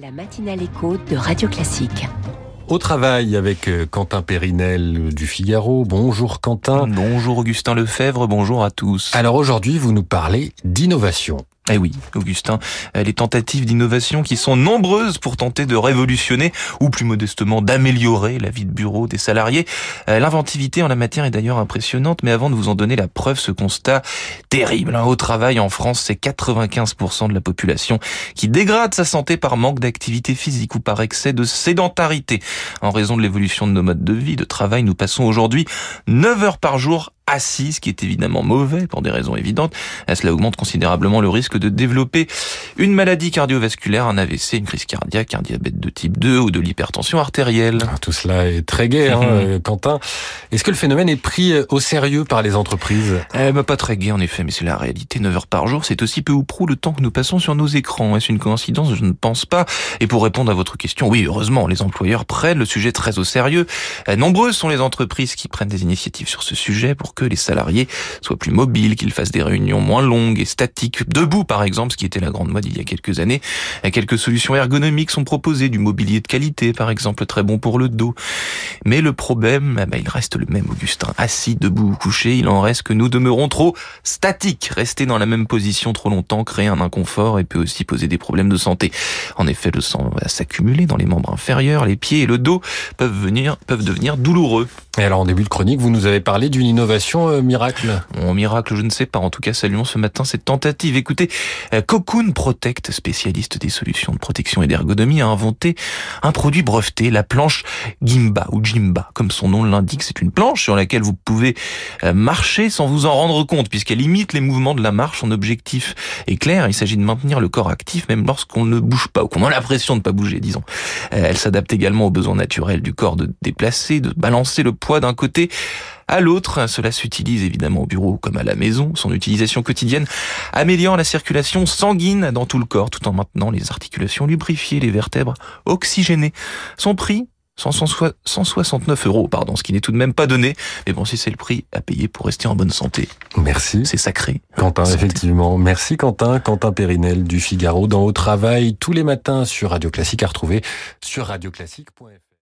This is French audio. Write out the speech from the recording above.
La matinale écho de Radio Classique. Au travail avec euh, Quentin Périnel du Figaro. Bonjour Quentin. Bonjour Augustin Lefebvre, bonjour à tous. Alors aujourd'hui, vous nous parlez d'innovation. Eh oui, Augustin, euh, les tentatives d'innovation qui sont nombreuses pour tenter de révolutionner ou plus modestement d'améliorer la vie de bureau des salariés. Euh, l'inventivité en la matière est d'ailleurs impressionnante, mais avant de vous en donner la preuve, ce constat terrible hein, au travail en France, c'est 95% de la population qui dégrade sa santé par manque d'activité physique ou par excès de sédentarité. En raison de l'évolution de nos modes de vie, de travail, nous passons aujourd'hui 9 heures par jour assis, ce qui est évidemment mauvais pour des raisons évidentes. Cela augmente considérablement le risque de développer une maladie cardiovasculaire, un AVC, une crise cardiaque, un diabète de type 2 ou de l'hypertension artérielle. Ah, tout cela est très gai, hein, euh, Quentin. Est-ce que le phénomène est pris euh, au sérieux par les entreprises? Eh ben, Pas très gai en effet, mais c'est la réalité. 9 heures par jour, c'est aussi peu ou prou le temps que nous passons sur nos écrans. Est-ce une coïncidence? Je ne pense pas. Et pour répondre à votre question, oui, heureusement, les employeurs prennent le sujet très au sérieux. Euh, nombreuses sont les entreprises qui prennent des initiatives sur ce sujet pour que les salariés soient plus mobiles, qu'ils fassent des réunions moins longues et statiques, debout par exemple, ce qui était la grande mode il y a quelques années. Quelques solutions ergonomiques sont proposées, du mobilier de qualité par exemple, très bon pour le dos. Mais le problème, eh ben, il reste le même, Augustin. Assis, debout ou couché, il en reste que nous demeurons trop statiques. Rester dans la même position trop longtemps crée un inconfort et peut aussi poser des problèmes de santé. En effet, le sang va s'accumuler dans les membres inférieurs, les pieds et le dos peuvent venir, peuvent devenir douloureux. Et alors en début de chronique, vous nous avez parlé d'une innovation euh, miracle. Bon, miracle, je ne sais pas. En tout cas, saluons ce matin cette tentative. Écoutez, euh, Cocoon Protect, spécialiste des solutions de protection et d'ergonomie, a inventé un produit breveté, la planche Gimba ou Jimba, comme son nom l'indique. C'est une planche sur laquelle vous pouvez euh, marcher sans vous en rendre compte, puisqu'elle imite les mouvements de la marche. Son objectif est clair. Il s'agit de maintenir le corps actif, même lorsqu'on ne bouge pas ou qu'on a l'impression de ne pas bouger, disons. Elle s'adapte également aux besoins naturels du corps de déplacer, de balancer le poids d'un côté à l'autre. Cela s'utilise évidemment au bureau comme à la maison. Son utilisation quotidienne améliore la circulation sanguine dans tout le corps tout en maintenant les articulations lubrifiées, les vertèbres oxygénées. Son prix 169 euros, pardon, ce qui n'est tout de même pas donné. Mais bon, si c'est le prix à payer pour rester en bonne santé. Merci. C'est sacré. Quentin, effectivement. Merci Quentin. Quentin Périnel du Figaro dans Au Travail tous les matins sur Radio Classique à retrouver sur radioclassique.fr.